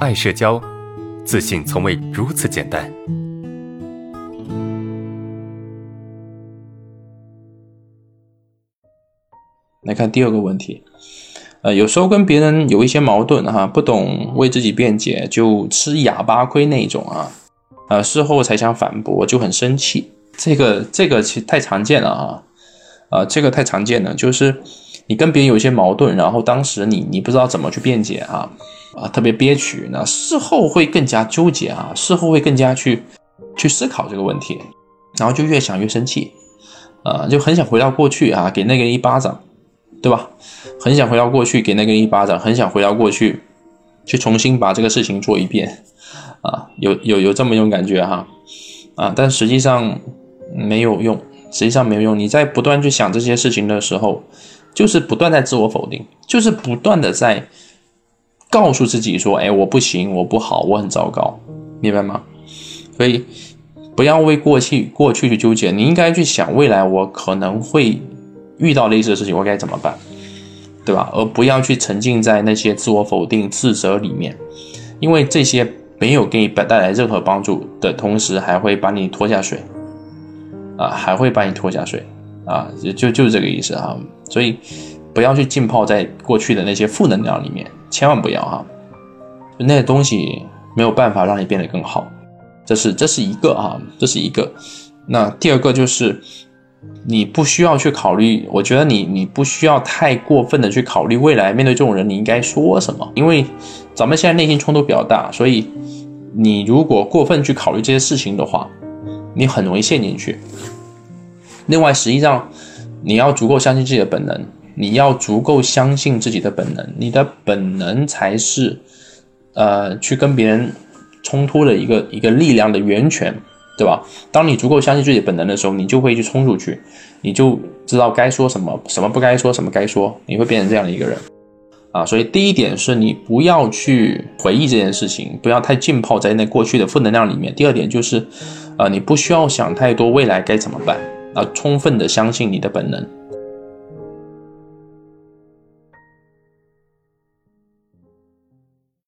爱社交，自信从未如此简单。来看第二个问题，呃，有时候跟别人有一些矛盾哈，不懂为自己辩解，就吃哑巴亏那种啊，呃，事后才想反驳，就很生气。这个这个其实太常见了啊，啊，这个太常见了，就是你跟别人有一些矛盾，然后当时你你不知道怎么去辩解啊，啊，特别憋屈，那事后会更加纠结啊，事后会更加去去思考这个问题，然后就越想越生气，啊，就很想回到过去啊，给那个人一巴掌。对吧？很想回到过去给那个人一巴掌，很想回到过去，去重新把这个事情做一遍，啊，有有有这么一种感觉哈，啊，但实际上没有用，实际上没有用。你在不断去想这些事情的时候，就是不断在自我否定，就是不断的在告诉自己说，哎，我不行，我不好，我很糟糕，明白吗？所以不要为过去过去去纠结，你应该去想未来，我可能会。遇到类似的事情，我该怎么办，对吧？而不要去沉浸在那些自我否定、自责里面，因为这些没有给你带来任何帮助的同时，还会把你拖下水，啊，还会把你拖下水，啊，就就就是这个意思啊。所以不要去浸泡在过去的那些负能量里面，千万不要哈，那些东西没有办法让你变得更好。这是这是一个啊，这是一个。那第二个就是。你不需要去考虑，我觉得你你不需要太过分的去考虑未来面对这种人你应该说什么，因为咱们现在内心冲突比较大，所以你如果过分去考虑这些事情的话，你很容易陷进去。另外，实际上你要足够相信自己的本能，你要足够相信自己的本能，你的本能才是呃去跟别人冲突的一个一个力量的源泉。对吧？当你足够相信自己本能的时候，你就会去冲出去，你就知道该说什么，什么不该说，什么该说，你会变成这样的一个人啊。所以第一点是你不要去回忆这件事情，不要太浸泡在那过去的负能量里面。第二点就是，呃，你不需要想太多未来该怎么办啊，充分的相信你的本能。